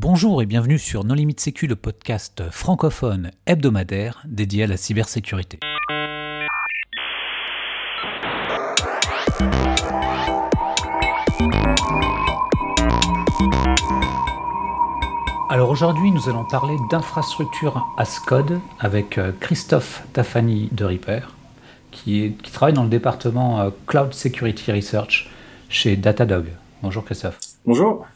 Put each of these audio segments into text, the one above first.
Bonjour et bienvenue sur Non Limite Sécu, le podcast francophone hebdomadaire dédié à la cybersécurité. Alors aujourd'hui, nous allons parler d'infrastructure as code avec euh, Christophe Tafani de qui, qui travaille dans le département euh, Cloud Security Research chez Datadog. Bonjour Christophe. Bonjour.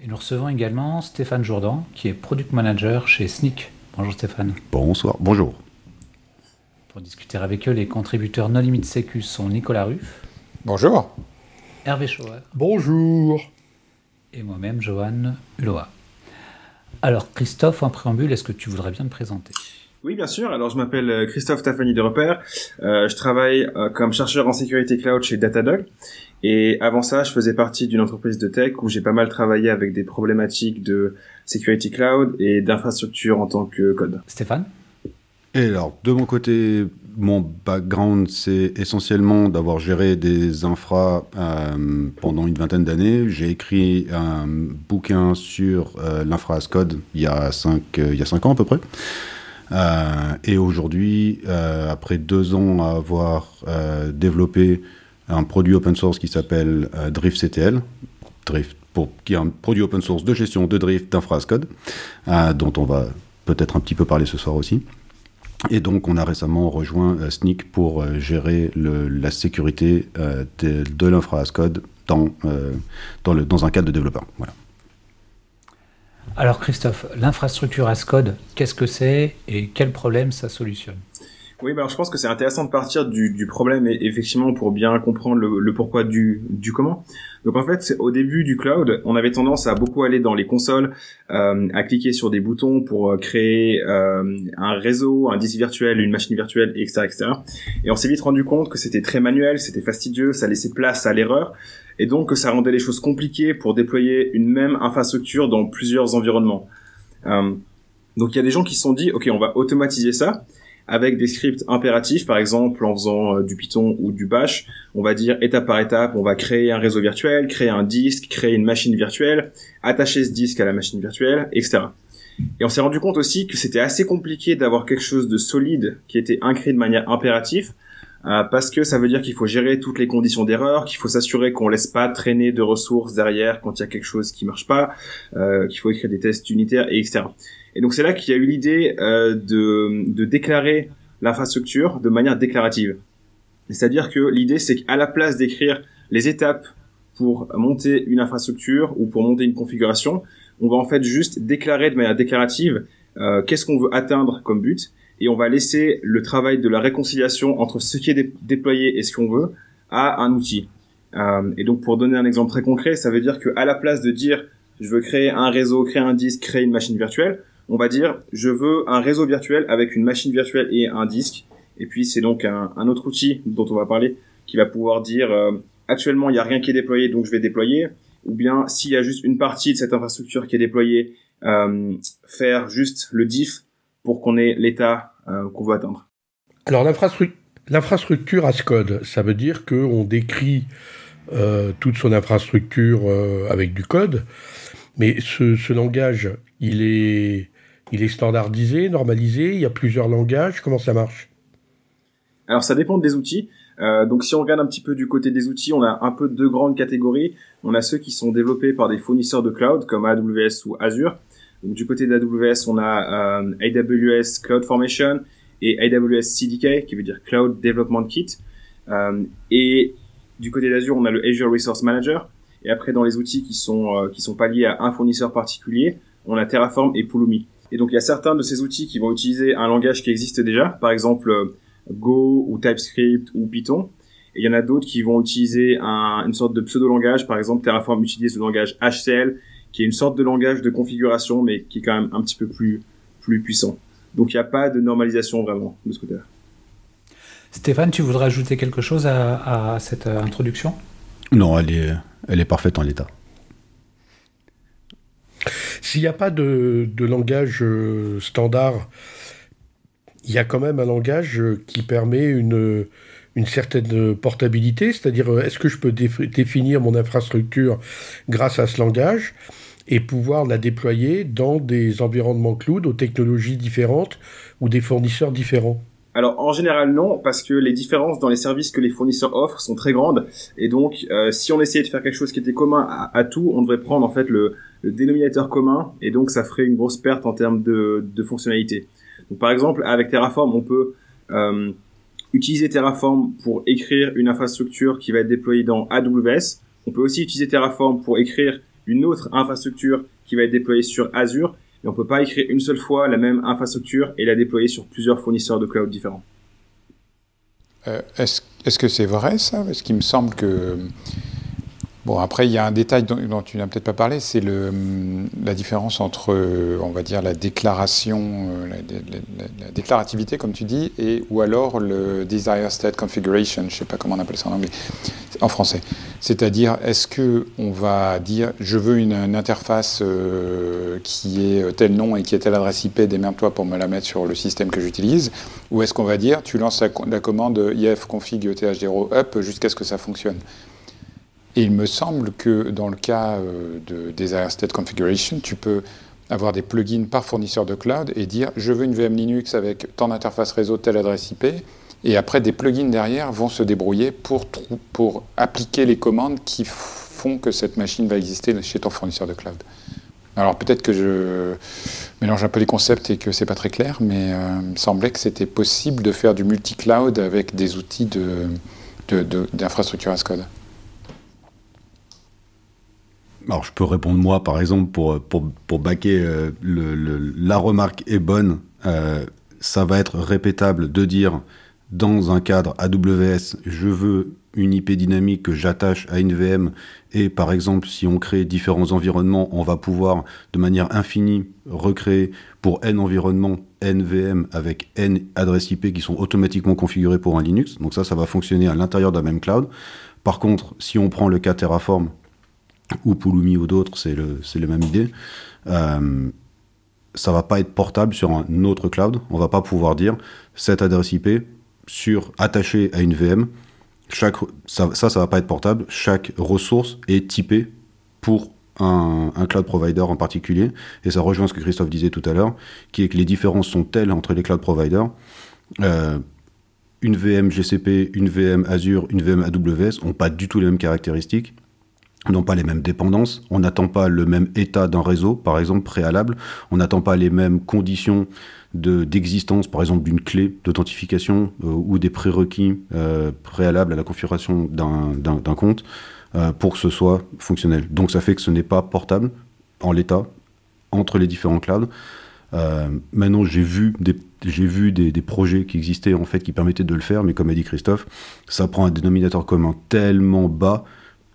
Et nous recevons également Stéphane Jourdan, qui est Product Manager chez Sneak. Bonjour Stéphane. Bonsoir, bonjour. Pour discuter avec eux, les contributeurs No Limit Sécu sont Nicolas Ruff. Bonjour. Hervé Chauvel. Bonjour. Et moi-même, Johan Uloa. Alors Christophe, en préambule, est-ce que tu voudrais bien te présenter? Oui, bien sûr. Alors, je m'appelle euh, Christophe Tafani de Repère. Euh, je travaille euh, comme chercheur en sécurité cloud chez Datadog. Et avant ça, je faisais partie d'une entreprise de tech où j'ai pas mal travaillé avec des problématiques de security cloud et d'infrastructure en tant que code. Stéphane? Et alors, de mon côté, mon background, c'est essentiellement d'avoir géré des infras pendant une vingtaine d'années. J'ai écrit un bouquin sur l'infra as code il y a cinq, il y a cinq ans à peu près. Euh, et aujourd'hui, euh, après deux ans à avoir euh, développé un produit open source qui s'appelle Drift CTL, qui est un produit open source de gestion de drift d'infrascode, dont on va peut-être un petit peu parler ce soir aussi. Et donc, on a récemment rejoint Sneak pour gérer la sécurité de, de l'infrascode dans, dans un cadre de développeur. Voilà. Alors Christophe, l'infrastructure as code, qu'est-ce que c'est et quel problème ça solutionne? Oui, bah alors je pense que c'est intéressant de partir du, du problème et effectivement pour bien comprendre le, le, pourquoi du, du comment. Donc en fait, au début du cloud, on avait tendance à beaucoup aller dans les consoles, euh, à cliquer sur des boutons pour euh, créer euh, un réseau, un disque virtuel, une machine virtuelle, etc., etc. Et on s'est vite rendu compte que c'était très manuel, c'était fastidieux, ça laissait place à l'erreur, et donc ça rendait les choses compliquées pour déployer une même infrastructure dans plusieurs environnements. Euh, donc il y a des gens qui se sont dit, ok, on va automatiser ça avec des scripts impératifs, par exemple en faisant euh, du Python ou du Bash, on va dire étape par étape, on va créer un réseau virtuel, créer un disque, créer une machine virtuelle, attacher ce disque à la machine virtuelle, etc. Et on s'est rendu compte aussi que c'était assez compliqué d'avoir quelque chose de solide qui était écrit de manière impérative, euh, parce que ça veut dire qu'il faut gérer toutes les conditions d'erreur, qu'il faut s'assurer qu'on laisse pas traîner de ressources derrière quand il y a quelque chose qui marche pas, euh, qu'il faut écrire des tests unitaires, et etc. Et donc c'est là qu'il y a eu l'idée euh, de, de déclarer l'infrastructure de manière déclarative. C'est-à-dire que l'idée c'est qu'à la place d'écrire les étapes pour monter une infrastructure ou pour monter une configuration, on va en fait juste déclarer de manière déclarative euh, qu'est-ce qu'on veut atteindre comme but et on va laisser le travail de la réconciliation entre ce qui est déployé et ce qu'on veut à un outil. Euh, et donc pour donner un exemple très concret, ça veut dire que à la place de dire je veux créer un réseau, créer un disque, créer une machine virtuelle, on va dire je veux un réseau virtuel avec une machine virtuelle et un disque. Et puis c'est donc un, un, autre outil dont on va parler qui va pouvoir dire euh, actuellement il n'y a rien qui est déployé donc je vais déployer. Ou bien s'il y a juste une partie de cette infrastructure qui est déployée, euh, faire juste le diff pour qu'on ait l'état euh, qu'on veut atteindre. Alors l'infrastructure as code, ça veut dire qu'on décrit euh, toute son infrastructure euh, avec du code, mais ce, ce langage, il est il est standardisé, normalisé, il y a plusieurs langages, comment ça marche? Alors ça dépend des outils. Donc si on regarde un petit peu du côté des outils, on a un peu deux grandes catégories. On a ceux qui sont développés par des fournisseurs de cloud comme AWS ou Azure. Donc du côté d'AWS, on a euh, AWS CloudFormation et AWS CDK, qui veut dire Cloud Development Kit. Euh, et du côté d'Azure, on a le Azure Resource Manager. Et après, dans les outils qui sont euh, qui sont pas liés à un fournisseur particulier, on a Terraform et Pulumi. Et donc il y a certains de ces outils qui vont utiliser un langage qui existe déjà, par exemple euh, Go ou TypeScript ou Python. Et il y en a d'autres qui vont utiliser un, une sorte de pseudo-langage, par exemple Terraform utilise le langage HCL, qui est une sorte de langage de configuration, mais qui est quand même un petit peu plus, plus puissant. Donc il n'y a pas de normalisation vraiment de ce côté-là. Stéphane, tu voudrais ajouter quelque chose à, à cette introduction? Non, elle est, elle est parfaite en l'état. S'il n'y a pas de, de, langage euh, standard, il y a quand même un langage qui permet une, une certaine portabilité, c'est-à-dire est-ce que je peux définir mon infrastructure grâce à ce langage? Et pouvoir la déployer dans des environnements cloud aux technologies différentes ou des fournisseurs différents alors en général non, parce que les différences dans les services que les fournisseurs offrent sont très grandes, et donc euh, si on essayait de faire quelque chose qui était commun à, tout, on devrait prendre en fait le, dénominateur commun, et donc ça ferait une grosse perte en termes de, fonctionnalité. Donc par exemple avec Terraform, on peut euh, utiliser Terraform pour écrire une infrastructure qui va être déployée dans AWS. On peut aussi utiliser Terraform pour écrire une autre infrastructure qui va être déployée sur Azure. Et on peut pas écrire une seule fois la même infrastructure et la déployer sur plusieurs fournisseurs de cloud différents. Euh, est-ce que c'est vrai ça? Parce qu'il me semble que Bon, après, il y a un détail dont, tu n'as peut-être pas parlé, c'est la différence entre, euh, on va dire, la déclaration, euh, la, déclarativité, comme tu dis, et ou alors le Desire State Configuration, je ne sais pas comment on appelle ça en anglais, en français. C'est-à-dire, est-ce que on va dire, je veux une, interface euh, qui est tel nom et qui est telle adresse IP, démerde-toi pour me la mettre sur le système que j'utilise, ou est-ce qu'on va dire, tu lances la, commande ifconfig eth0 up jusqu'à ce que ça fonctionne? Et il me semble que dans le cas euh, de State Configuration, tu peux avoir des plugins par fournisseur de cloud et dire je veux une VM Linux avec tant d'interface réseau, telle adresse IP. Et après, des plugins derrière vont se débrouiller pour, appliquer les commandes qui font que cette machine va exister chez ton fournisseur de cloud. Alors peut-être que je mélange un peu les concepts et que c'est pas très clair, mais euh, il me semblait que c'était possible de faire du multi-cloud avec des outils d'infrastructure as code. Alors, je peux répondre moi, par exemple, pour, pour, pour baquer euh, la remarque est bonne. Euh, ça va être répétable de dire dans un cadre AWS, je veux une IP dynamique que j'attache à une VM et par exemple si on crée différents environnements, on va pouvoir de manière infinie recréer pour n environnements n VM avec n adresses IP qui sont automatiquement configurées pour un Linux. Donc ça, ça va fonctionner à l'intérieur d'un même cloud. Par contre, si on prend le cas Terraform, ou Pulumi ou d'autres, c'est le, la même idée. Euh, ça va pas être portable sur un autre cloud. On va pas pouvoir dire cette adresse IP sur attachée à une VM. Chaque, ça, ça, ça va pas être portable. Chaque ressource est typée pour un, cloud provider en particulier. Et ça rejoint ce que Christophe disait tout à l'heure, qui est que les différences sont telles entre les cloud providers. Euh, une VM GCP, une VM Azure, une VM AWS n'ont pas du tout les mêmes caractéristiques n'ont pas les mêmes dépendances, on n'attend pas le même état d'un réseau, par exemple, préalable, on n'attend pas les mêmes conditions d'existence, par exemple, d'une clé d'authentification euh, ou des prérequis euh, préalables à la configuration d'un compte euh, pour que ce soit fonctionnel. Donc ça fait que ce n'est pas portable en l'état entre les différents clouds. maintenant, j'ai vu des vu des, projets qui existaient en fait qui permettaient de le faire, mais comme a dit Christophe, ça prend un dénominateur commun tellement bas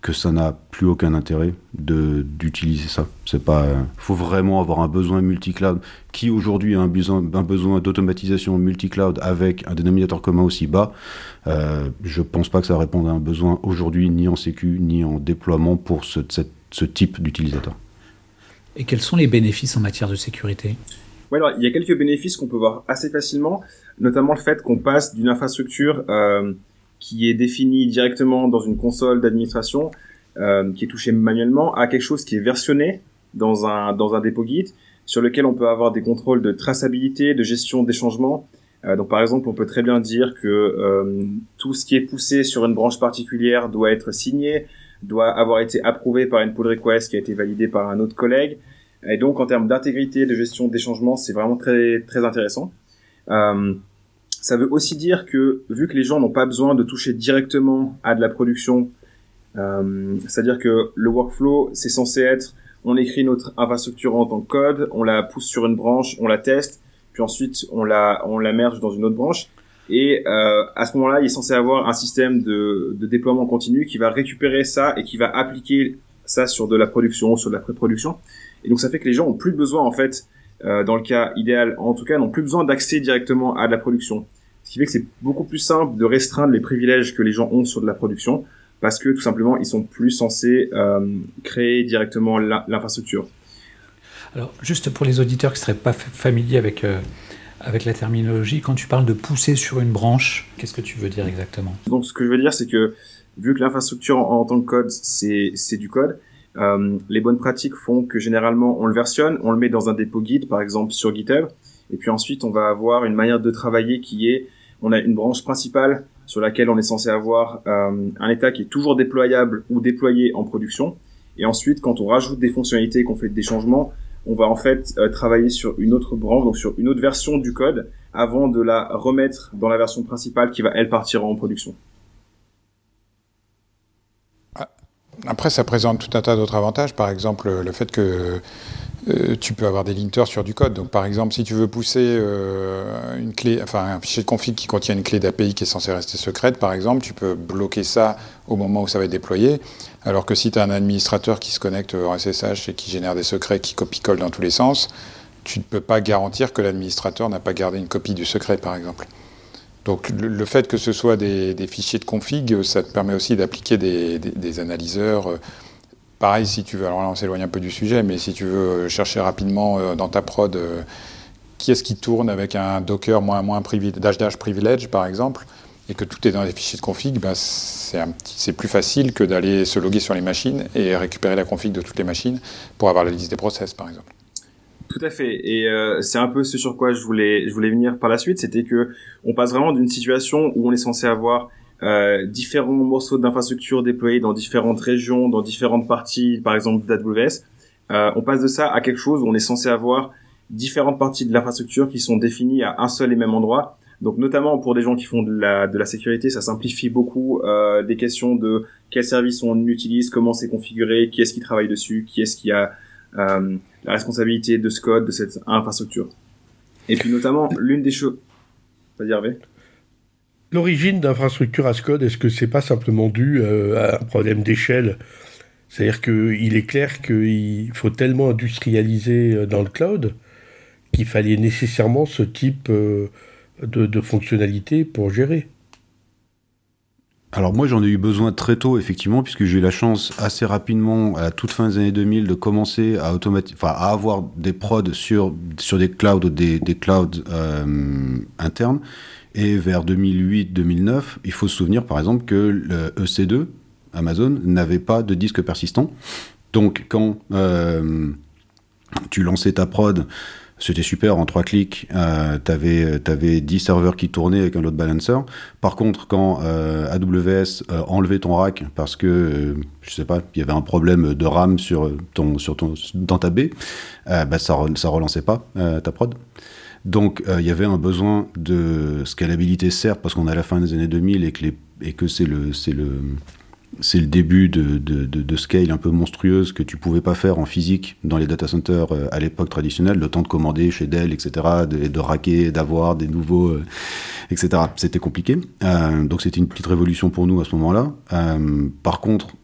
que ça n'a plus aucun intérêt d'utiliser ça. C'est pas, faut vraiment avoir un besoin multi-cloud qui aujourd'hui a un besoin, un besoin d'automatisation multi-cloud avec un dénominateur commun aussi bas. Euh, je pense pas que ça réponde à un besoin aujourd'hui ni en sécu ni en déploiement pour ce, ce type d'utilisateur. Et quels sont les bénéfices en matière de sécurité? Ouais, alors, il y a quelques bénéfices qu'on peut voir assez facilement, notamment le fait qu'on passe d'une infrastructure euh, qui est défini directement dans une console d'administration, euh, qui est touché manuellement, à quelque chose qui est versionné dans un, dans un dépôt Git, sur lequel on peut avoir des contrôles de traçabilité, de gestion des changements. Euh, donc par exemple, on peut très bien dire que euh, tout ce qui est poussé sur une branche particulière doit être signé, doit avoir été approuvé par une pull request qui a été validée par un autre collègue. Et donc en termes d'intégrité, de gestion des changements, c'est vraiment très très intéressant. Euh, ça veut aussi dire que vu que les gens n'ont pas besoin de toucher directement à de la production, euh, c'est-à-dire que le workflow, c'est censé être, on écrit notre infrastructure en tant que code, on la pousse sur une branche, on la teste, puis ensuite on la, on la merge dans une autre branche. Et euh, à ce moment-là, il est censé avoir un système de, de déploiement continu qui va récupérer ça et qui va appliquer ça sur de la production, sur de la pré-production. Et donc ça fait que les gens ont plus besoin en fait, dans le cas idéal, en tout cas, n'ont plus besoin d'accès directement à de la production. Ce qui fait que c'est beaucoup plus simple de restreindre les privilèges que les gens ont sur de la production parce que tout simplement ils sont plus censés euh, créer directement l'infrastructure. Alors juste pour les auditeurs qui ne seraient pas familiers avec, euh, avec la terminologie, quand tu parles de pousser sur une branche, qu'est-ce que tu veux dire exactement? Donc ce que je veux dire c'est que vu que l'infrastructure en, tant que code c'est du code, Euh, les bonnes pratiques font que généralement on le versionne, on le met dans un dépôt guide, par exemple sur GitHub, et puis ensuite on va avoir une manière de travailler qui est, on a une branche principale sur laquelle on est censé avoir euh, un état qui est toujours déployable ou déployé en production, et ensuite quand on rajoute des fonctionnalités et qu'on fait des changements, on va en fait euh, travailler sur une autre branche, donc sur une autre version du code, avant de la remettre dans la version principale qui va elle partir en production. Après, ça présente tout un tas d'autres avantages. Par exemple, le fait que euh, tu peux avoir des linters sur du code. Donc, par exemple, si tu veux pousser euh, un fichier de config qui contient une clé d'API qui est censée rester secrète, par exemple, tu peux bloquer ça au moment où ça va être déployé. Alors que si tu as un administrateur qui se connecte en SSH et qui génère des secrets qui copie-colle dans tous les sens, tu ne peux pas garantir que l'administrateur n'a pas gardé une copie du secret, par exemple. Donc le, fait que ce soit des, fichiers de config, ça te permet aussi d'appliquer des, analyseurs. Euh, pareil, si tu veux, alors là on s'éloigne un peu du sujet, mais si tu veux euh, chercher rapidement euh, dans ta prod qui est-ce qui tourne avec un Docker moins, moins privilege par exemple, et que tout est dans des fichiers de config, ben c'est plus facile que d'aller se loguer sur les machines et récupérer la config de toutes les machines pour avoir la liste des process par exemple. Tout à fait. Et euh, c'est un peu ce sur quoi je voulais, je voulais venir par la suite, c'était que on passe vraiment d'une situation où on est censé avoir euh, différents morceaux d'infrastructure déployés dans différentes régions, dans différentes parties, par exemple d'AWS. Euh, on passe de ça à quelque chose où on est censé avoir différentes parties de l'infrastructure qui sont définies à un seul et même endroit. Donc notamment pour des gens qui font de la, de la sécurité, ça simplifie beaucoup euh, des questions de quel service on utilise, comment c'est configuré, qui est-ce qui travaille dessus, qui est-ce qui a euh, la responsabilité de ce code, de cette infrastructure. Et puis notamment, l'une des choses... Vas-y Hervé L'origine d'infrastructure as code, est-ce que c'est pas simplement dû euh, à un problème d'échelle? C'est-à-dire qu'il est clair qu'il faut tellement industrialiser euh, dans le cloud qu'il fallait nécessairement ce type de, de fonctionnalité pour gérer. Alors moi j'en ai eu besoin très tôt effectivement puisque j'ai eu la chance assez rapidement à la toute fin des années 2000 de commencer à à avoir des prods sur sur des clouds des, des clouds euh, internes. Et vers 2008-2009 il faut se souvenir par exemple que le EC2 Amazon n'avait pas de disque persistant. Donc quand euh, tu lançais ta prod c'était super, en trois clics, euh, tu avais, 10 serveurs qui tournaient avec un load balancer. Par contre, quand euh, AWS euh, enlevait ton rack parce que, euh, je sais pas, il y avait un problème de RAM sur ton, sur ton, dans ta baie, bah, ça, ça relançait pas ta prod. Donc, il y avait un besoin de scalabilité, certes, parce qu'on est à la fin des années 2000 et que, que c'est le, c'est le, c'est le début de, de, de, scale un peu monstrueuse que tu pouvais pas faire en physique dans les data centers euh, à l'époque traditionnelle, le temps de commander chez Dell, etc., de, de raquer, d'avoir des nouveaux, euh, etc. C'était compliqué. Euh, donc c'était une petite révolution pour nous à ce moment-là. Par contre,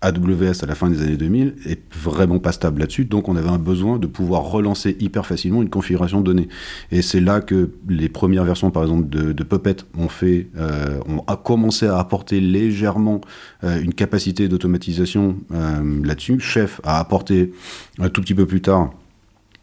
AWS à la fin des années 2000 est vraiment pas stable là-dessus, donc on avait un besoin de pouvoir relancer hyper facilement une configuration de données. Et c'est là que les premières versions, par exemple, de, Puppet ont fait, euh, ont commencé à apporter légèrement euh, une capacité d'automatisation euh, là-dessus. Chef a apporté un tout petit peu plus tard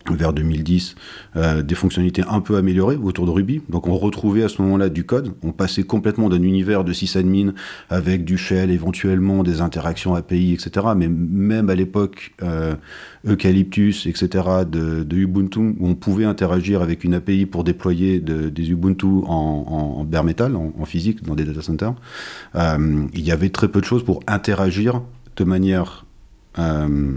vers 2010 euh, des fonctionnalités un peu améliorées autour de Ruby. Donc on retrouvait à ce moment-là du code. On passait complètement d'un univers de sysadmin avec du shell, éventuellement des interactions API, etc. Mais même à l'époque euh, Eucalyptus, etc. de, Ubuntu, on pouvait interagir avec une API pour déployer de, des Ubuntu en, bare metal, en, en, physique, dans des data centers, euh, il y avait très peu de choses pour interagir de manière euh,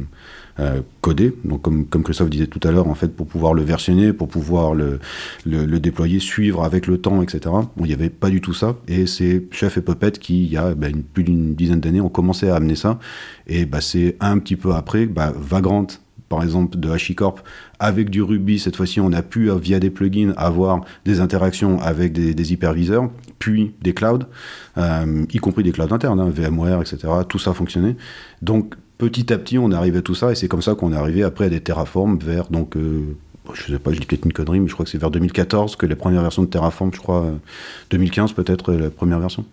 euh, codé, donc comme, comme Christophe disait tout à l'heure, en fait, pour pouvoir le versionner, pour pouvoir le, le, déployer, suivre avec le temps, etc. Il n'y avait pas du tout ça, et c'est Chef et Puppet qui, il y a bah, plus d'une dizaine d'années, ont commencé à amener ça, et bah, c'est un petit peu après, bah, Vagrant, par exemple, de HashiCorp, avec du Ruby, cette fois-ci, on a pu, via des plugins, avoir des interactions avec des, des hyperviseurs, puis des clouds, euh, y compris des clouds internes, hein, VMware, etc. Tout ça fonctionnait. Donc, petit à petit, on arrivé à tout ça, et c'est comme ça qu'on est arrivé après à des Terraform vers, donc, euh, je sais pas, je dis peut-être une connerie, mais je crois que c'est vers 2014 que les premières versions de Terraform, je crois, 2015 euh, peut-être, la première version.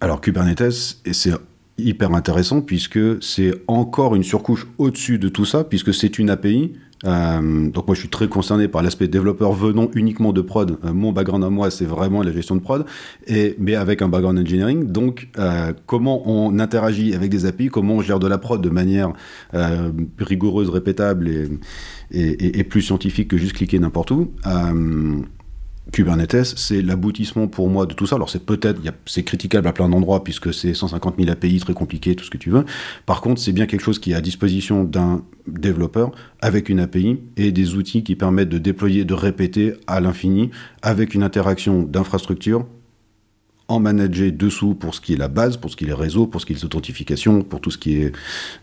Alors Kubernetes, et c'est hyper intéressant puisque c'est encore une surcouche au-dessus de tout ça, puisque c'est une API Euh, donc moi je suis très concerné par l'aspect développeur venant uniquement de prod. Euh, mon background à moi c'est vraiment la gestion de prod, et, mais avec un background engineering. Donc euh, comment on interagit avec des API, comment on gère de la prod de manière rigoureuse, répétable et, plus scientifique que juste cliquer n'importe où. Kubernetes, c'est l'aboutissement pour moi de tout ça. Alors c'est peut-être, c'est critiquable à plein d'endroits puisque c'est 150 000 API, très compliqué, tout ce que tu veux. Par contre, c'est bien quelque chose qui est à disposition d'un développeur avec une API et des outils qui permettent de déployer, de répéter à l'infini avec une interaction d'infrastructure en manager dessous pour ce qui est la base, pour ce qui est les réseaux, pour ce qui est les authentifications, pour tout ce qui est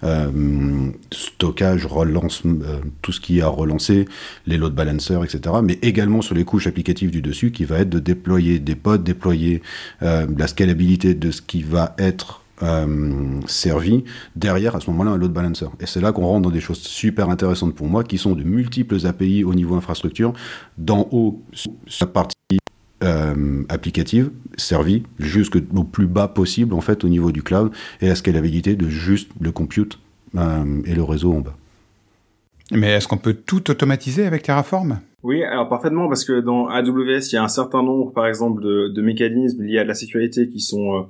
euh, stockage, relance, euh, tout ce qui est à relancer, les load balancers, etc. Mais également sur les couches applicatives du dessus, qui va être de déployer des pods, déployer euh, la scalabilité de ce qui va être euh, servi derrière à ce moment-là un load balancer. Et c'est là qu'on rentre dans des choses super intéressantes pour moi, qui sont de multiples API au niveau infrastructure, d'en haut sur la partie euh, applicative servie jusqu'au plus bas possible en fait au niveau du cloud et la scalabilité de juste le compute euh, et le réseau en bas. Mais est-ce qu'on peut tout automatiser avec Terraform? Oui, alors parfaitement parce que dans AWS il y a un certain nombre par exemple de, de mécanismes liés à la sécurité qui sont euh,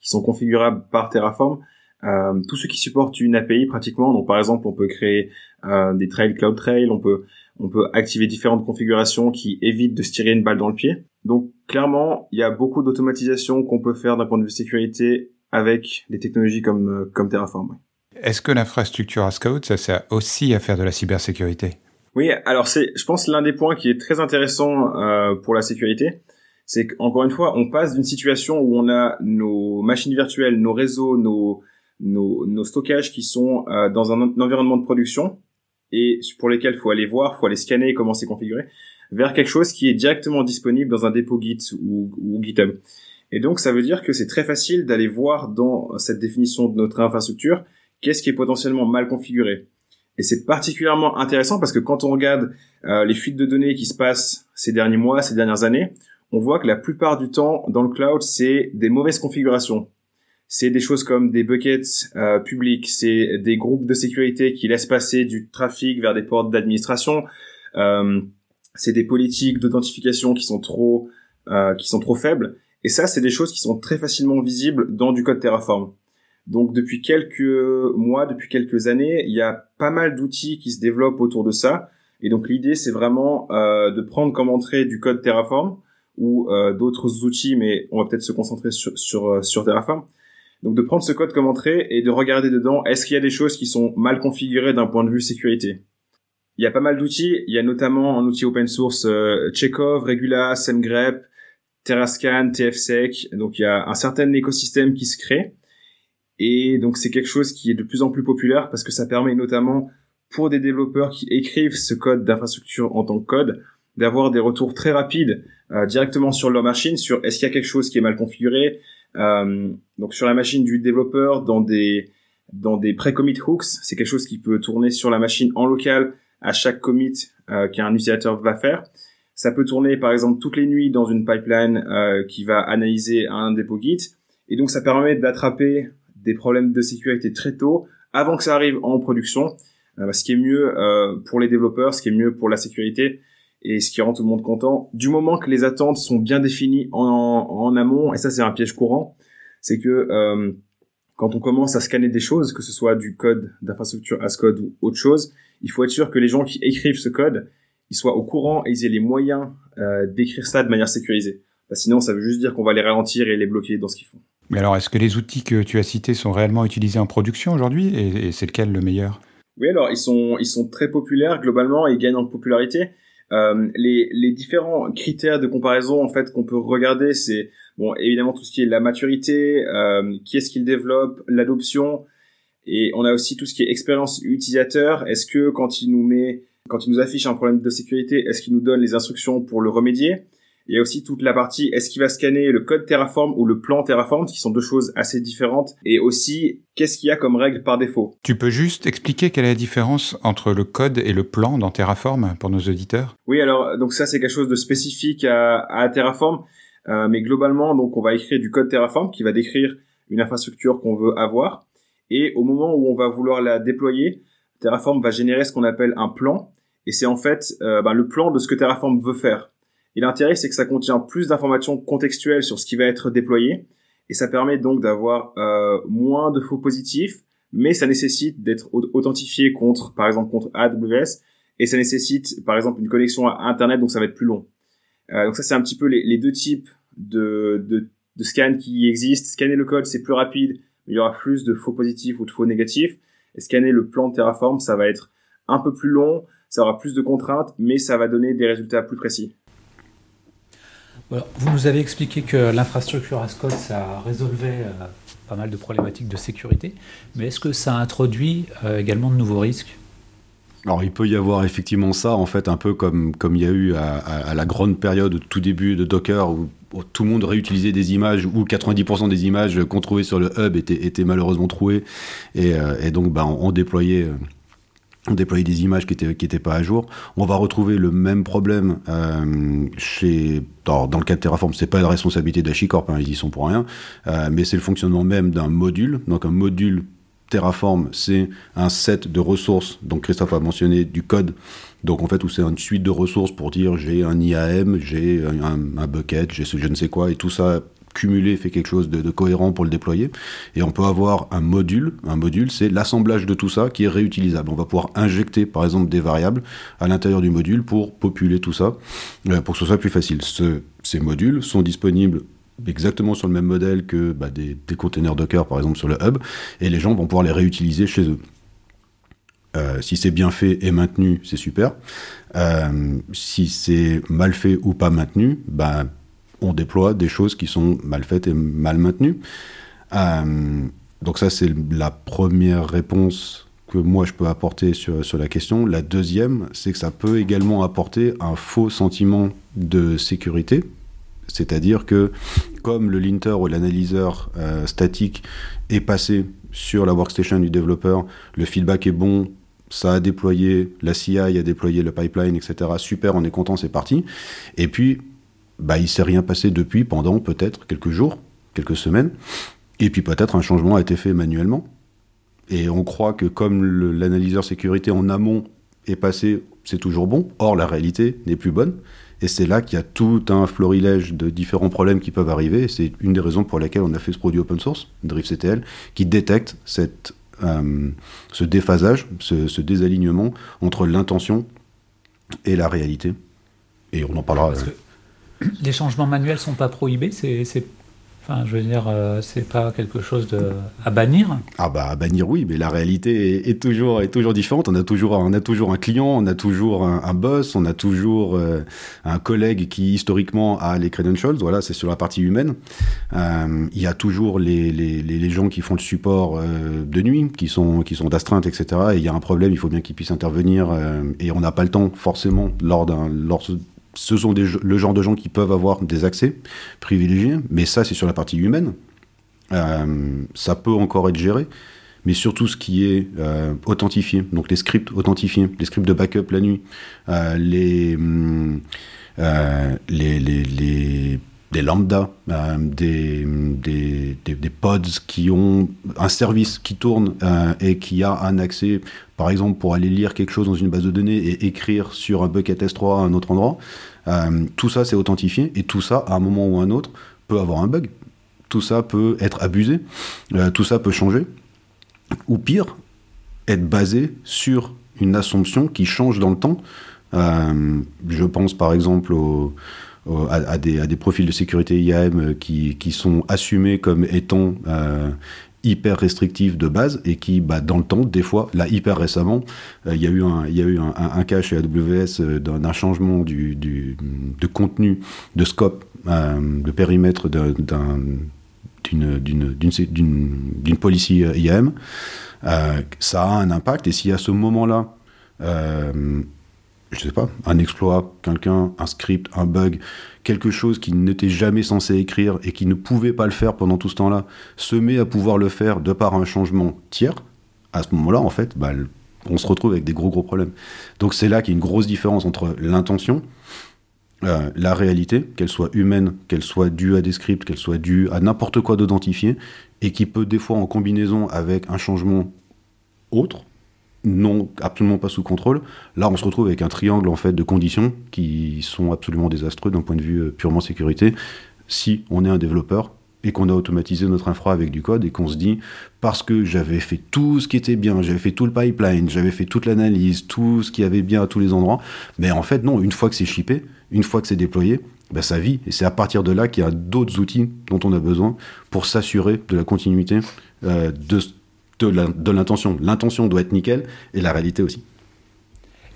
qui sont configurables par Terraform. Euh, tous ceux qui supportent une API pratiquement, donc par exemple on peut créer euh, des trails Cloud Trail, on peut on peut activer différentes configurations qui évitent de se tirer une balle dans le pied. Donc clairement, il y a beaucoup d'automatisation qu'on peut faire d'un point de vue sécurité avec des technologies comme, euh, comme Terraform. Est-ce que l'infrastructure as code, ça sert aussi à faire de la cybersécurité? Oui, alors c'est, je pense, l'un des points qui est très intéressant euh, pour la sécurité, c'est qu'encore une fois, on passe d'une situation où on a nos machines virtuelles, nos réseaux, nos, nos, nos stockages qui sont euh, dans un, un environnement de production et pour lesquels il faut aller voir, faut aller scanner comment c'est configuré, vers quelque chose qui est directement disponible dans un dépôt Git ou, GitHub. Et donc ça veut dire que c'est très facile d'aller voir dans cette définition de notre infrastructure qu'est-ce qui est potentiellement mal configuré. Et c'est particulièrement intéressant parce que quand on regarde euh, les fuites de données qui se passent ces derniers mois, ces dernières années, on voit que la plupart du temps dans le cloud, c'est des mauvaises configurations. C'est des choses comme des buckets euh, publics, c'est des groupes de sécurité qui laissent passer du trafic vers des portes d'administration. Euh, c'est des politiques d'authentification qui sont trop euh, qui sont trop faibles. Et ça, c'est des choses qui sont très facilement visibles dans du code Terraform. Donc depuis quelques mois, depuis quelques années, il y a pas mal d'outils qui se développent autour de ça. Et donc l'idée, c'est vraiment euh, de prendre comme entrée du code Terraform ou euh, d'autres outils, mais on va peut-être se concentrer sur, sur, euh, sur Terraform. Donc de prendre ce code comme entrée et de regarder dedans, est-ce qu'il y a des choses qui sont mal configurées d'un point de vue sécurité? Il y a pas mal d'outils. Il y a notamment un outil open source euh, Chekhov, Regula, SemGrep, Terrascan, TFSec. Donc il y a un certain écosystème qui se crée. Et donc c'est quelque chose qui est de plus en plus populaire parce que ça permet notamment pour des développeurs qui écrivent ce code d'infrastructure en tant que code d'avoir des retours très rapides euh, directement sur leur machine sur est-ce qu'il y a quelque chose qui est mal configuré euh, donc sur la machine du développeur dans des dans des pré-commit hooks c'est quelque chose qui peut tourner sur la machine en local à chaque commit euh, qu'un utilisateur va faire. Ça peut tourner par exemple toutes les nuits dans une pipeline euh, qui va analyser un dépôt Git. Et donc ça permet d'attraper des problèmes de sécurité très tôt, avant que ça arrive en production, euh, ce qui est mieux pour les développeurs, ce qui est mieux pour la sécurité et ce qui rend tout le monde content. Du moment que les attentes sont bien définies en, amont, et ça c'est un piège courant, c'est que quand on commence à scanner des choses, que ce soit du code d'infrastructure as code ou autre chose, il faut être sûr que les gens qui écrivent ce code, ils soient au courant et ils aient les moyens euh, d'écrire ça de manière sécurisée. Bah, sinon, ça veut juste dire qu'on va les ralentir et les bloquer dans ce qu'ils font. Mais alors, est-ce que les outils que tu as cités sont réellement utilisés en production aujourd'hui et, et c'est lequel le meilleur? Oui, alors ils sont ils sont très populaires globalement, ils gagnent en popularité. Euh, les, les différents critères de comparaison en fait qu'on peut regarder, c'est bon évidemment tout ce qui est la maturité, euh, qui est-ce qu'il développe, l'adoption, et on a aussi tout ce qui est expérience utilisateur. Est-ce que quand il nous met, quand il nous affiche un problème de sécurité, est-ce qu'il nous donne les instructions pour le remédier? Il y a aussi toute la partie, est-ce qu'il va scanner le code Terraform ou le plan Terraform, qui sont deux choses assez différentes. Et aussi, qu'est-ce qu'il y a comme règle par défaut? Tu peux juste expliquer quelle est la différence entre le code et le plan dans Terraform pour nos auditeurs? Oui, alors donc ça c'est quelque chose de spécifique à, à Terraform. Euh, mais globalement, donc on va écrire du code Terraform qui va décrire une infrastructure qu'on veut avoir. Et au moment où on va vouloir la déployer, Terraform va générer ce qu'on appelle un plan. et c'est en fait ben, le plan de ce que Terraform veut faire. Et l'intérêt, c'est que ça contient plus d'informations contextuelles sur ce qui va être déployé, et ça permet donc d'avoir euh, moins de faux positifs, mais ça nécessite d'être authentifié contre, par exemple, contre AWS, et ça nécessite, par exemple, une connexion à Internet, donc ça va être plus long. Euh, donc ça, c'est un petit peu les, deux types de, de, de scan qui existent. Scanner le code, c'est plus rapide, mais il y aura plus de faux positifs ou de faux négatifs. Et scanner le plan de Terraform, ça va être un peu plus long, ça aura plus de contraintes, mais ça va donner des résultats plus précis vous nous avez expliqué que l'infrastructure Ascode, ça résolvait euh, pas mal de problématiques de sécurité, mais est-ce que ça introduit euh, également de nouveaux risques? Alors il peut y avoir effectivement ça, en fait, un peu comme, comme il y a eu à, la grande période, tout début de Docker, où, tout le monde réutilisait des images, où 90% des images qu'on trouvait sur le hub étaient, étaient malheureusement trouées, et, euh, donc bah, on, déployait on déployait des images qui n'étaient qui pas à jour. On va retrouver le même problème euh, chez. dans le cas de Terraform, c'est pas la responsabilité d'Achicorp, hein, ils y sont pour rien, euh, mais c'est le fonctionnement même d'un module. Donc un module Terraform, c'est un set de ressources. Donc Christophe a mentionné du code. Donc en fait, où c'est une suite de ressources pour dire j'ai un IAM, j'ai un, bucket, j'ai ce je ne sais quoi, et tout ça cumuler fait quelque chose de, cohérent pour le déployer. Et on peut avoir un module. Un module, c'est l'assemblage de tout ça qui est réutilisable. On va pouvoir injecter, par exemple, des variables à l'intérieur du module pour populer tout ça, euh, pour que ce soit plus facile. ces modules sont disponibles exactement sur le même modèle que bah, des, containers Docker, par exemple, sur le hub, et les gens vont pouvoir les réutiliser chez eux. Euh, si c'est bien fait et maintenu, c'est super. Euh, si c'est mal fait ou pas maintenu, bah, on déploie des choses qui sont mal faites et mal maintenues. Euh, donc ça, c'est la première réponse que moi je peux apporter sur, sur la question. La deuxième, c'est que ça peut également apporter un faux sentiment de sécurité. C'est-à-dire que comme le linter ou l'analyseur euh, statique est passé sur la workstation du développeur, le feedback est bon, ça a déployé, la CI a déployé le pipeline, etc. Super, on est content, c'est parti. Et puis, bah, il s'est rien passé depuis pendant peut-être quelques jours, quelques semaines, et puis peut-être un changement a été fait manuellement. Et on croit que comme l'analyseur sécurité en amont est passé, c'est toujours bon. Or, la réalité n'est plus bonne. Et c'est là qu'il y a tout un florilège de différents problèmes qui peuvent arriver. C'est une des raisons pour lesquelles on a fait ce produit open source, DriftCTL, qui détecte cette, euh, ce déphasage, ce, ce, désalignement entre l'intention et la réalité. Et on en parlera les changements manuels sont pas prohibés C'est Enfin, je veux dire, euh, c'est pas quelque chose à bannir Ah bah à bannir oui, mais la réalité est, toujours est toujours différente. On a toujours on a toujours un client, on a toujours un, boss, on a toujours euh, un collègue qui historiquement a les credentials. Voilà, c'est sur la partie humaine. Euh, il y a toujours les, les, les, gens qui font le support de nuit, qui sont qui sont d'astreinte, etc. Et il y a un problème, il faut bien qu'ils puissent intervenir. et on n'a pas le temps forcément lors d'un lors ce sont le genre de gens qui peuvent avoir des accès privilégiés, mais ça c'est sur la partie humaine. Euh, ça peut encore être géré, mais surtout ce qui est euh, authentifié, donc les scripts authentifiés, les scripts de backup la nuit, euh, les, les des lambda, des, des, des, pods qui ont un service qui tourne et qui a un accès, par exemple, pour aller lire quelque chose dans une base de données et écrire sur un bucket S3 à un autre endroit. Euh, tout ça, c'est authentifié et tout ça, à un moment ou un autre, peut avoir un bug. Tout ça peut être abusé. Euh, tout ça peut changer. Ou pire, être basé sur une assumption qui change dans le temps. Euh, je pense par exemple à, des, à, des, profils de sécurité IAM qui, qui sont assumés comme étant hyper restrictif de base et qui, bah, dans le temps, des fois, là, hyper récemment, euh, il y a eu un, y chez AWS euh, d'un changement de contenu, de scope, euh, de périmètre d'une policy IAM. ça a un impact et si à ce moment-là, je sais pas, un exploit, quelqu'un, un script, un bug, quelque chose qui n'était jamais censé écrire et qui ne pouvait pas le faire pendant tout ce temps-là, se met à pouvoir le faire de par un changement tiers, à ce moment-là, en fait, bah, on se retrouve avec des gros gros problèmes. Donc c'est là qu'il y a une grosse différence entre l'intention, euh, la réalité, qu'elle soit humaine, qu'elle soit due à des scripts, qu'elle soit due à n'importe quoi d'identifié, et qui peut des fois en combinaison avec un changement autre, non, absolument pas sous contrôle. Là, on se retrouve avec un triangle en fait de conditions qui sont absolument désastreux d'un point de vue euh, purement sécurité. Si on est un développeur et qu'on a automatisé notre infra avec du code et qu'on se dit parce que j'avais fait tout ce qui était bien, j'avais fait tout le pipeline, j'avais fait toute l'analyse, tout ce qui avait bien à tous les endroits, mais en fait non, une fois que c'est shippé, une fois que c'est déployé, ben, ça vit et c'est à partir de là qu'il y a d'autres outils dont on a besoin pour s'assurer de la continuité euh, de de l'intention. L'intention doit être nickel et la réalité aussi.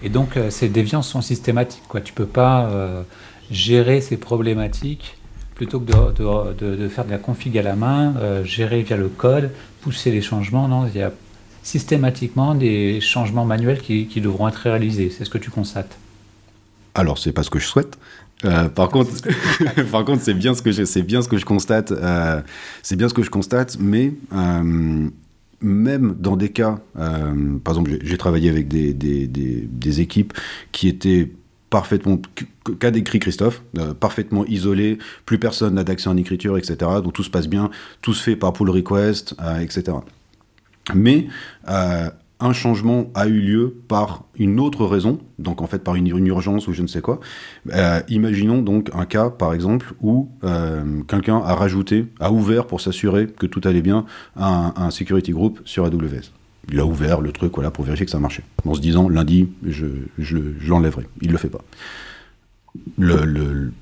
Et donc, euh, ces déviances sont systématiques. Quoi. Tu peux pas euh, gérer ces problématiques plutôt que de, de, faire de la config à la main, euh, gérer via le code, pousser les changements. Non, il y a systématiquement des changements manuels qui, qui devront être réalisés. C'est ce que tu constates. Alors, c'est pas ce que je souhaite. par contre, par contre, c'est bien ce que je, c'est bien ce que je constate. c'est bien ce que je constate, mais même dans des cas, euh, par exemple, j'ai travaillé avec des, des, équipes qui étaient parfaitement, qu'a décrit Christophe, euh, parfaitement isolées, plus personne n'a d'accès en écriture, etc. Donc tout se passe bien, tout se fait par pull request, euh, etc. Mais un changement a eu lieu par une autre raison, donc en fait par une, urgence ou je ne sais quoi. Euh, imaginons donc un cas, par exemple, où euh, quelqu'un a rajouté, a ouvert pour s'assurer que tout allait bien un, security group sur AWS. Il a ouvert le truc voilà, pour vérifier que ça marchait. En se disant, lundi, je, l'enlèverai. Il ne le fait pas. Le, le,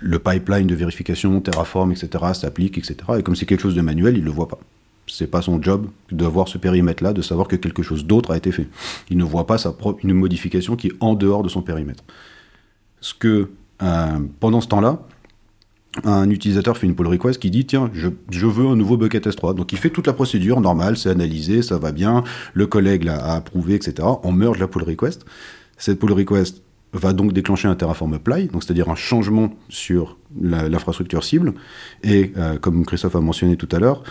le, pipeline de vérification, Terraform, etc., s'applique, etc. Et comme c'est quelque chose de manuel, il ne le voit pas c'est pas son job de voir ce périmètre-là, de savoir que quelque chose d'autre a été fait. Il ne voit pas sa une modification qui est en dehors de son périmètre. Ce que, euh, pendant ce temps-là, un utilisateur fait une pull request qui dit tiens je, veux un nouveau bucket S3 donc il fait toute la procédure normale c'est analysé ça va bien le collègue l'a approuvé etc on merge la pull request cette pull request va donc déclencher un Terraform Apply, donc c'est-à-dire un changement sur l'infrastructure cible. Et euh, comme Christophe a mentionné tout à l'heure,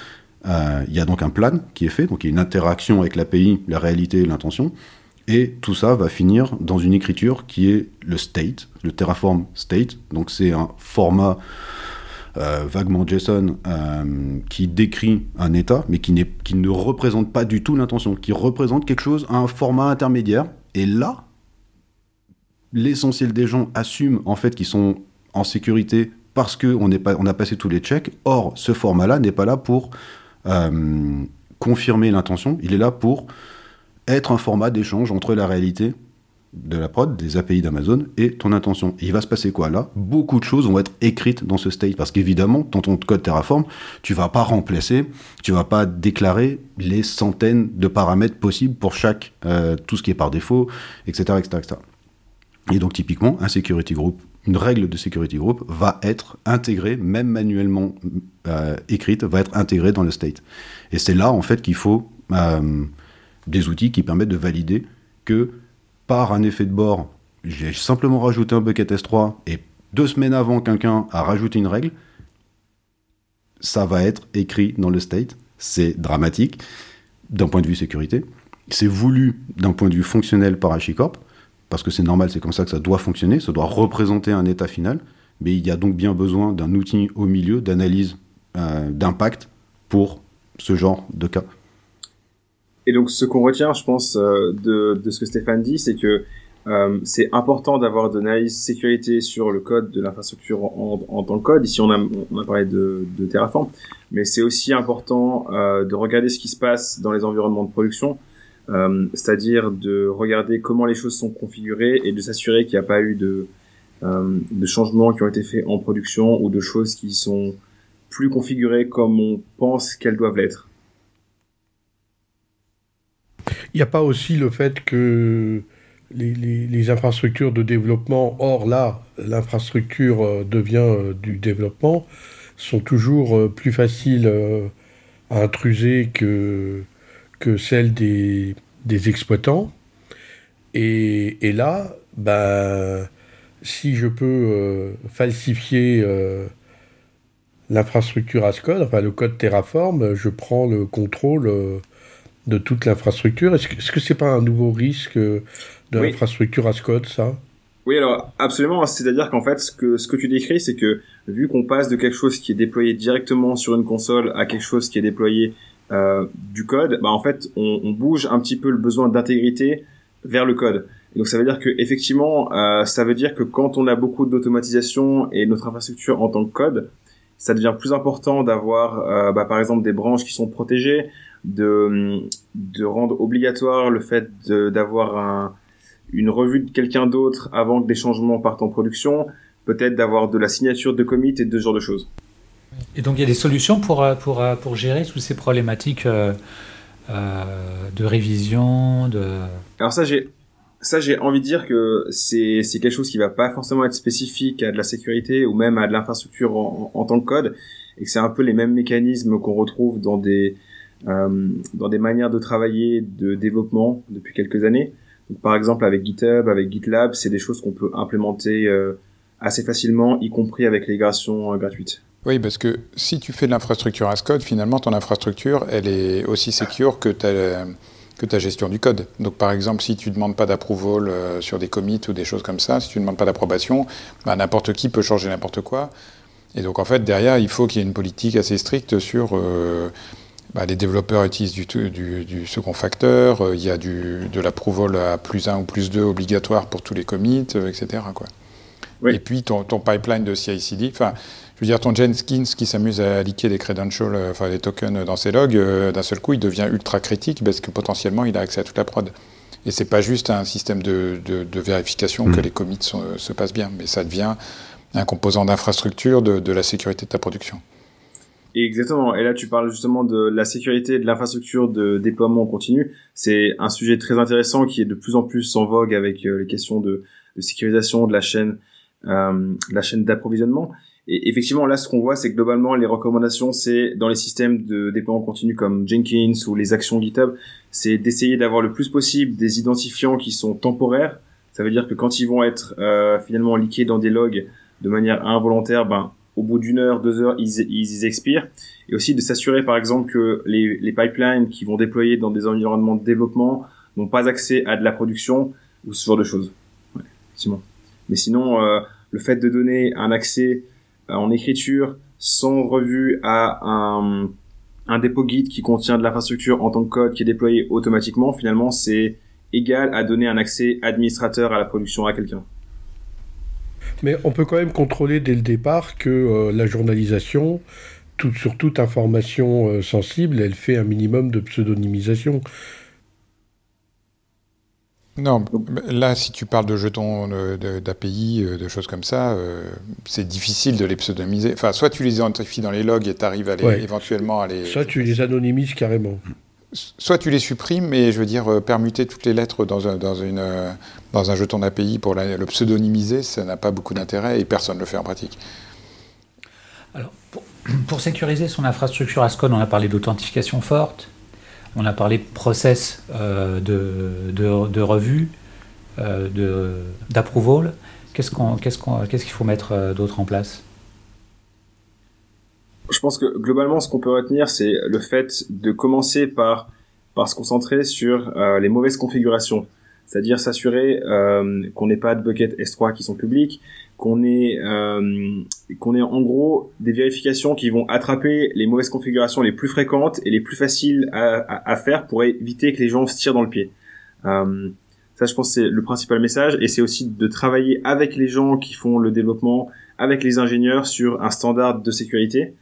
il y a donc un plan qui est fait, donc il y a une interaction avec l'API, la réalité et l'intention. Et tout ça va finir dans une écriture qui est le state, le Terraform state. Donc c'est un format euh, vaguement JSON euh, qui décrit un état, mais qui, qui ne représente pas du tout l'intention, qui représente quelque chose un format intermédiaire. Et là, l'essentiel des gens assument en fait qu'ils sont en sécurité parce qu'on on a passé tous les checks. Or, ce format-là n'est pas là pour euh, confirmer l'intention, il est là pour être un format d'échange entre la réalité de la prod, des API d'Amazon et ton intention. il va se passer quoi là? Beaucoup de choses vont être écrites dans ce state parce qu'évidemment, dans ton code Terraform, tu vas pas remplacer, tu vas pas déclarer les centaines de paramètres possibles pour chaque, euh, tout ce qui est par défaut, etc., etc., etc. Et donc typiquement, un security group une règle de security group va être intégrée, même manuellement euh, écrite, va être intégrée dans le state. Et c'est là, en fait, qu'il faut euh, des outils qui permettent de valider que par un effet de bord, j'ai simplement rajouté un bucket S3 et deux semaines avant, quelqu'un a rajouté une règle, ça va être écrit dans le state. C'est dramatique d'un point de vue sécurité. C'est voulu d'un point de vue fonctionnel par HashiCorp parce que c'est normal, c'est comme ça que ça doit fonctionner, ça doit représenter un état final, mais il y a donc bien besoin d'un outil au milieu d'analyse euh, d'impact pour ce genre de cas. Et donc ce qu'on retient, je pense, euh, de, ce que Stéphane dit, c'est que euh, c'est important d'avoir de l'analyse sécurité sur le code de l'infrastructure en, tant que code. Ici, on a, parlé de Terraform, mais c'est aussi important de regarder ce qui se passe dans les environnements de production euh, c'est-à-dire de regarder comment les choses sont configurées et de s'assurer qu'il n'y a pas eu de, euh, de changements qui ont été faits en production ou de choses qui sont plus configurées comme on pense qu'elles doivent l'être. Il n'y a pas aussi le fait que les, les, infrastructures de développement, or là, l'infrastructure euh, devient du développement, sont toujours plus faciles à intruser que que celle des, des exploitants. Et, et, là, ben, si je peux euh, falsifier euh, l'infrastructure Ascode, enfin le code Terraform, je prends le contrôle euh, de toute l'infrastructure. Est-ce que ce n'est pas un nouveau risque de l'infrastructure Ascode, ça? Oui, alors absolument. C'est-à-dire qu'en fait, ce que ce que tu décris, c'est que vu qu'on passe de quelque chose qui est déployé directement sur une console à quelque chose qui est déployé du code, bah en fait, on, on, bouge un petit peu le besoin d'intégrité vers le code. donc ça veut dire que effectivement, ça veut dire que quand on a beaucoup d'automatisation et notre infrastructure en tant que code, ça devient plus important d'avoir, bah, par exemple, des branches qui sont protégées, de, de rendre obligatoire le fait d'avoir un, une revue de quelqu'un d'autre avant que des changements partent en production, peut-être d'avoir de la signature de commit et de ce genre de choses. Et donc il y a des solutions pour, euh, pour, euh, pour gérer toutes ces problématiques euh, de révision de... Alors ça j'ai envie de dire que c'est quelque chose qui va pas forcément être spécifique à de la sécurité ou même à de l'infrastructure en, tant que code et que c'est un peu les mêmes mécanismes qu'on retrouve dans des dans des manières de travailler de développement depuis quelques années. Donc, par exemple avec GitHub, avec GitLab, c'est des choses qu'on peut implémenter assez facilement, y compris avec les migrations gratuites. Oui, parce que si tu fais de l'infrastructure as code, finalement, ton infrastructure, elle est aussi secure que ta, que ta gestion du code. Donc, par exemple, si tu ne demandes pas d'approval sur des commits ou des choses comme ça, si tu ne demandes pas d'approbation, bah, n'importe qui peut changer n'importe quoi. Et donc, en fait, derrière, il faut qu'il y ait une politique assez stricte sur bah, les développeurs utilisent du, du, du second facteur, euh, il y a du, de l'approval à plus 1 ou plus 2 obligatoire pour tous les commits, euh, etc. Quoi. Et puis ton, ton pipeline de CI/CD, enfin, je veux dire, ton Jenkins qui s'amuse à liquer des credentials, euh, enfin des tokens dans ses logs, d'un seul coup, il devient ultra critique parce que potentiellement, il a accès à toute la prod. Et c'est pas juste un système de, de, de vérification que mmh. les commits se passent bien, mais ça devient un composant d'infrastructure de, de la sécurité de ta production. Exactement. Et là, tu parles justement de la sécurité de l'infrastructure de déploiement continu. C'est un sujet très intéressant qui est de plus en plus en vogue avec euh, les questions de, de, sécurisation de la chaîne, euh, la chaîne d'approvisionnement. Et effectivement, là, ce qu'on voit, c'est que globalement, les recommandations, c'est dans les systèmes de déploiement continu comme Jenkins ou les actions GitHub, c'est d'essayer d'avoir le plus possible des identifiants qui sont temporaires. Ça veut dire que quand ils vont être euh, finalement liqués dans des logs de manière involontaire, ben au bout d'une heure, deux heures, ils, ils expirent. Et aussi de s'assurer, par exemple, que les, les, pipelines qui vont déployer dans des environnements de développement n'ont pas accès à de la production ou ce genre de choses. Ouais, Simon. Mais sinon, euh, le fait de donner un accès en écriture sans revue à un, dépôt guide qui contient de l'infrastructure en tant que code qui est déployé automatiquement, finalement, c'est égal à donner un accès administrateur à la production à quelqu'un. Mais on peut quand même contrôler dès le départ que euh, la journalisation, sur toute information euh, sensible, elle fait un minimum de pseudonymisation. Non, là, si tu parles de jetons d'API, de, choses comme ça, euh, c'est difficile de les pseudonymiser. Enfin, soit tu les identifies dans les logs et tu arrives à les, éventuellement à les. Soit tu les anonymises carrément soit tu les supprimes, mais je veux dire, euh, permuter toutes les lettres dans un, dans une, euh, dans un jeton d'API pour le pseudonymiser, ça n'a pas beaucoup d'intérêt et personne ne le fait en pratique. Alors, pour, sécuriser son infrastructure Ascon, on a parlé d'authentification forte, on a parlé process euh, de, de, revue, d'approval. Qu'est-ce qu'il faut mettre d'autre en place? Je pense que globalement, ce qu'on peut retenir, c'est le fait de commencer par se concentrer sur euh, les mauvaises configurations, c'est-à-dire s'assurer euh, qu'on n'ait pas de buckets S3 qui sont publics, qu'on ait euh, qu'on ait en gros des vérifications qui vont attraper les mauvaises configurations les plus fréquentes et les plus faciles à, à, faire pour éviter que les gens se tirent dans le pied. Euh, ça, je pense, c'est le principal message, et c'est aussi de travailler avec les gens qui font le développement, avec les ingénieurs sur un standard de sécurité.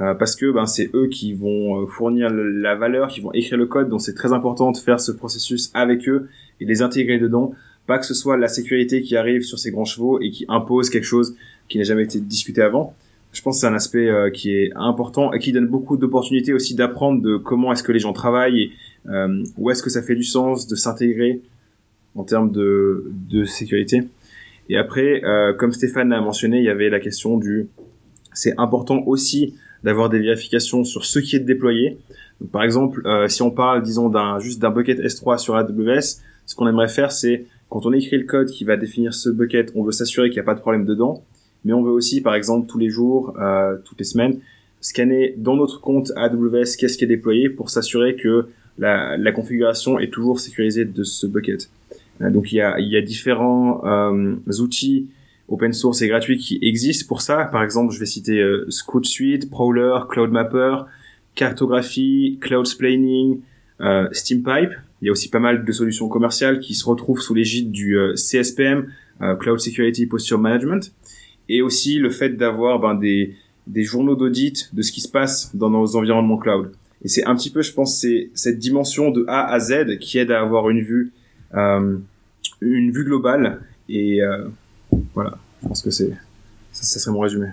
Euh, parce que ben, c'est eux qui vont euh, fournir la valeur, qui vont écrire le code, donc c'est très important de faire ce processus avec eux et les intégrer dedans, pas que ce soit la sécurité qui arrive sur ces grands chevaux et qui impose quelque chose qui n'a jamais été discuté avant. Je pense que c'est un aspect euh, qui est important et qui donne beaucoup d'opportunités aussi d'apprendre de comment est-ce que les gens travaillent et euh, où est-ce que ça fait du sens de s'intégrer en termes de, de sécurité. Et après, comme Stéphane a mentionné, il y avait la question du... C'est important aussi d'avoir des vérifications sur ce qui est déployé. Par exemple, euh, si on parle, disons, d'un juste d'un bucket S3 sur AWS, ce qu'on aimerait faire, c'est quand on écrit le code qui va définir ce bucket, on veut s'assurer qu'il n'y a pas de problème dedans, mais on veut aussi, par exemple, tous les jours, euh, toutes les semaines, scanner dans notre compte AWS qu'est-ce qui est déployé pour s'assurer que la, configuration est toujours sécurisée de ce bucket. Euh, donc il y a, différents euh, outils open source et gratuit qui existent pour ça. Par exemple, je vais citer euh, Suite, Prowler, Cloud Mapper, cartographie, cloud splaining, Steampipe. Il y a aussi pas mal de solutions commerciales qui se retrouvent sous l'égide du euh, CSPM, euh, Cloud Security Posture Management, et aussi le fait d'avoir ben, des, journaux d'audit de ce qui se passe dans nos environnements cloud. Et c'est un petit peu, je pense, cette dimension de A à Z qui aide à avoir une vue, euh, globale. Et voilà, je pense que c'est ça serait mon résumé.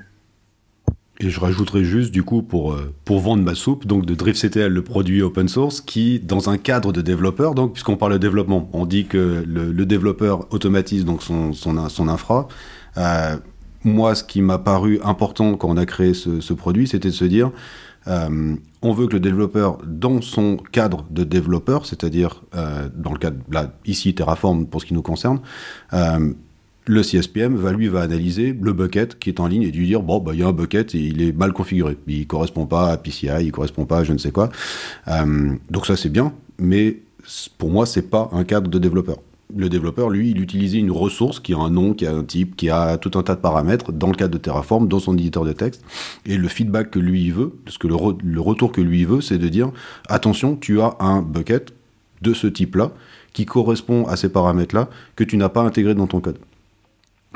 Et je rajouterais juste, du coup, pour, euh, pour vendre ma soupe, donc de DriftCTL, le produit open source, qui, dans un cadre de développeur, donc, puisqu'on parle de développement, on dit que le, développeur automatise donc son, son, infra. Euh, moi, ce qui m'a paru important quand on a créé ce, produit, c'était de se dire, euh, on veut que le développeur, dans son cadre de développeur, c'est-à-dire dans le cadre, là, ici, Terraform, pour ce qui nous concerne, le CSPM va lui va analyser le bucket qui est en ligne et lui dire bon bah il y a un bucket et il est mal configuré, il correspond pas à PCI, il correspond pas à je ne sais quoi. Euh, donc ça c'est bien, mais pour moi c'est pas un cadre de développeur. Le développeur lui il utilisait une ressource qui a un nom, qui a un type, qui a tout un tas de paramètres dans le cadre de Terraform, dans son éditeur de texte et le feedback que lui veut, que le, le retour que lui veut c'est de dire attention tu as un bucket de ce type là qui correspond à ces paramètres là que tu n'as pas intégré dans ton code.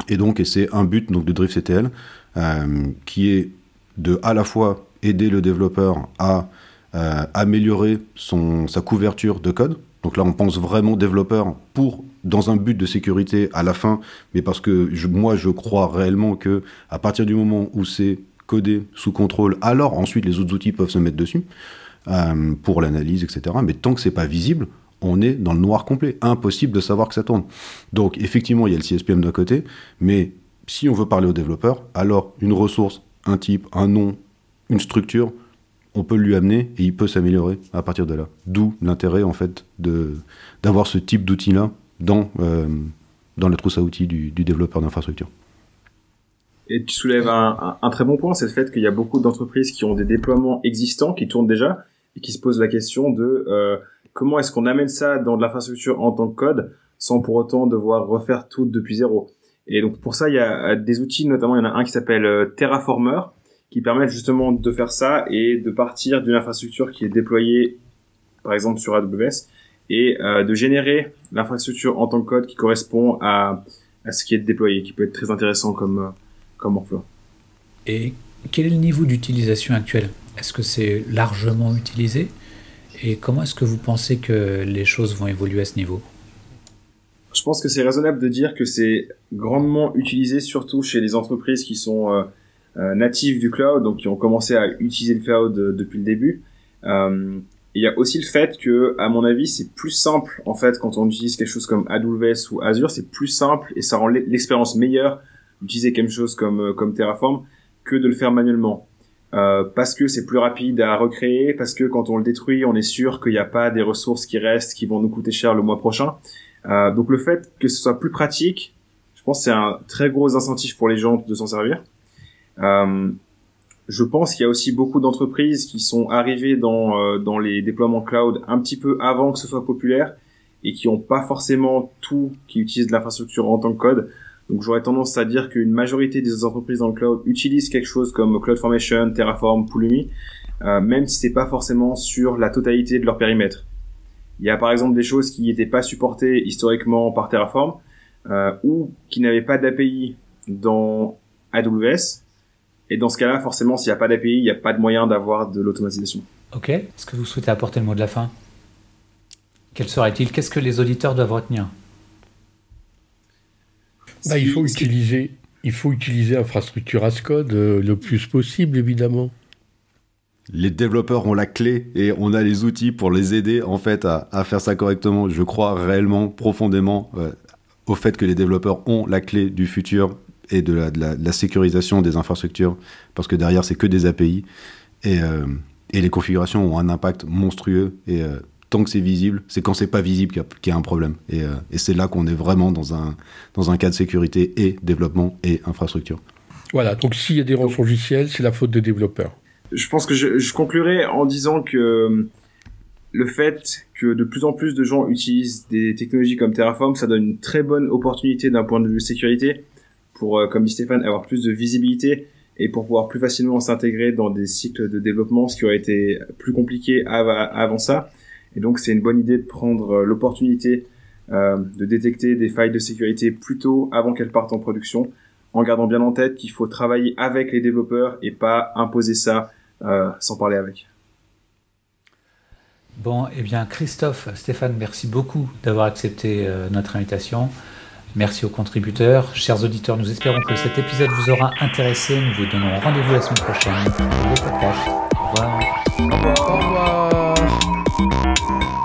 Et donc, c'est un but donc, de DriftCTL euh, qui est de à la fois aider le développeur à euh, améliorer sa couverture de code. Donc là, on pense vraiment développeur pour dans un but de sécurité à la fin, mais parce que moi, je crois réellement que à partir du moment où c'est codé sous contrôle, alors ensuite les autres outils peuvent se mettre dessus euh, pour l'analyse, etc. Mais tant que c'est pas visible, on est dans le noir complet. Impossible de savoir que ça tourne. Donc, effectivement, il y a le CSPM d'un côté, mais si on veut parler aux développeurs, alors une ressource, un type, un nom, une structure, on peut lui amener et il peut s'améliorer à partir de là. D'où l'intérêt, en fait, d'avoir ce type d'outil-là dans, euh, dans la trousse à outils du, développeur d'infrastructure. Et tu soulèves un, très bon point, c'est le fait qu'il y a beaucoup d'entreprises qui ont des déploiements existants, qui tournent déjà, et qui se posent la question de... Euh, comment est-ce qu'on amène ça dans de l'infrastructure en tant que code sans pour autant devoir refaire tout depuis zéro. Et donc pour ça, il y a des outils, notamment il y en a un qui s'appelle euh, Terraformer, qui permettent justement de faire ça et de partir d'une infrastructure qui est déployée, par exemple sur AWS, et euh, de générer l'infrastructure en tant que code qui correspond à, à ce qui est déployé, qui peut être très intéressant comme, euh, comme. Et quel est le niveau d'utilisation actuel? Est-ce que c'est largement utilisé? Et comment est-ce que vous pensez que les choses vont évoluer à ce niveau? Je pense que c'est raisonnable de dire que c'est grandement utilisé, surtout chez les entreprises qui sont euh, euh, natives du cloud, donc qui ont commencé à utiliser le cloud euh, depuis le début. Il y a aussi le fait que, à mon avis, c'est plus simple en fait quand on utilise quelque chose comme AWS ou Azure, c'est plus simple et ça rend l'expérience meilleure d'utiliser quelque chose comme Terraform que de le faire manuellement. Euh, parce que c'est plus rapide à recréer, parce que quand on le détruit, on est sûr qu'il n'y a pas des ressources qui restent, qui vont nous coûter cher le mois prochain. Euh, donc le fait que ce soit plus pratique, je pense c'est un très gros incentif pour les gens de s'en servir. Euh, je pense qu'il y a aussi beaucoup d'entreprises qui sont arrivées dans, euh, dans les déploiements cloud un petit peu avant que ce soit populaire et qui n'ont pas forcément tout, qui utilisent de l'infrastructure en tant que code. Donc j'aurais tendance à dire qu'une majorité des entreprises dans le cloud utilisent quelque chose comme CloudFormation, Terraform, Pulumi, euh, même si c'est pas forcément sur la totalité de leur périmètre. Il y a par exemple des choses qui n'étaient pas supportées historiquement par Terraform euh, ou qui n'avaient pas d'API dans AWS. Et dans ce cas-là, forcément, s'il n'y a pas d'API, il n'y a pas de moyen d'avoir de l'automatisation. Ok. Est-ce que vous souhaitez apporter le mot de la fin? Quel serait-il? Qu'est-ce que les auditeurs doivent retenir? Bah, il, faut utiliser, il faut utiliser infrastructure as code euh, le plus possible, évidemment. Les développeurs ont la clé et on a les outils pour les aider en fait à, à faire ça correctement. Je crois réellement, profondément euh, au fait que les développeurs ont la clé du futur et de la, de la, de la sécurisation des infrastructures parce que derrière c'est que des API et, euh, et, les configurations ont un impact monstrueux et euh, tant que c'est visible, c'est quand c'est pas visible qu'il y, qu y, a un problème. Et, euh, et c'est là qu'on est vraiment dans un, dans un cas de sécurité et développement et infrastructure. Voilà, donc s'il y a des rançons logiciels, c'est la faute des développeurs. Je pense que je, je conclurai en disant que le fait que de plus en plus de gens utilisent des technologies comme Terraform, ça donne une très bonne opportunité d'un point de vue sécurité pour, euh, comme dit Stéphane, avoir plus de visibilité et pour pouvoir plus facilement s'intégrer dans des cycles de développement, ce qui aurait été plus compliqué avant ça. Et donc c'est une bonne idée de prendre l'opportunité euh, de détecter des failles de sécurité plus tôt avant qu'elles partent en production, en gardant bien en tête qu'il faut travailler avec les développeurs et pas imposer ça euh, sans parler avec. Bon, eh bien Christophe, Stéphane, merci beaucoup d'avoir accepté euh, notre invitation. Merci aux contributeurs. Chers auditeurs, nous espérons que cet épisode vous aura intéressé. Nous vous donnons rendez-vous la semaine prochaine pour le podcast. Thank you.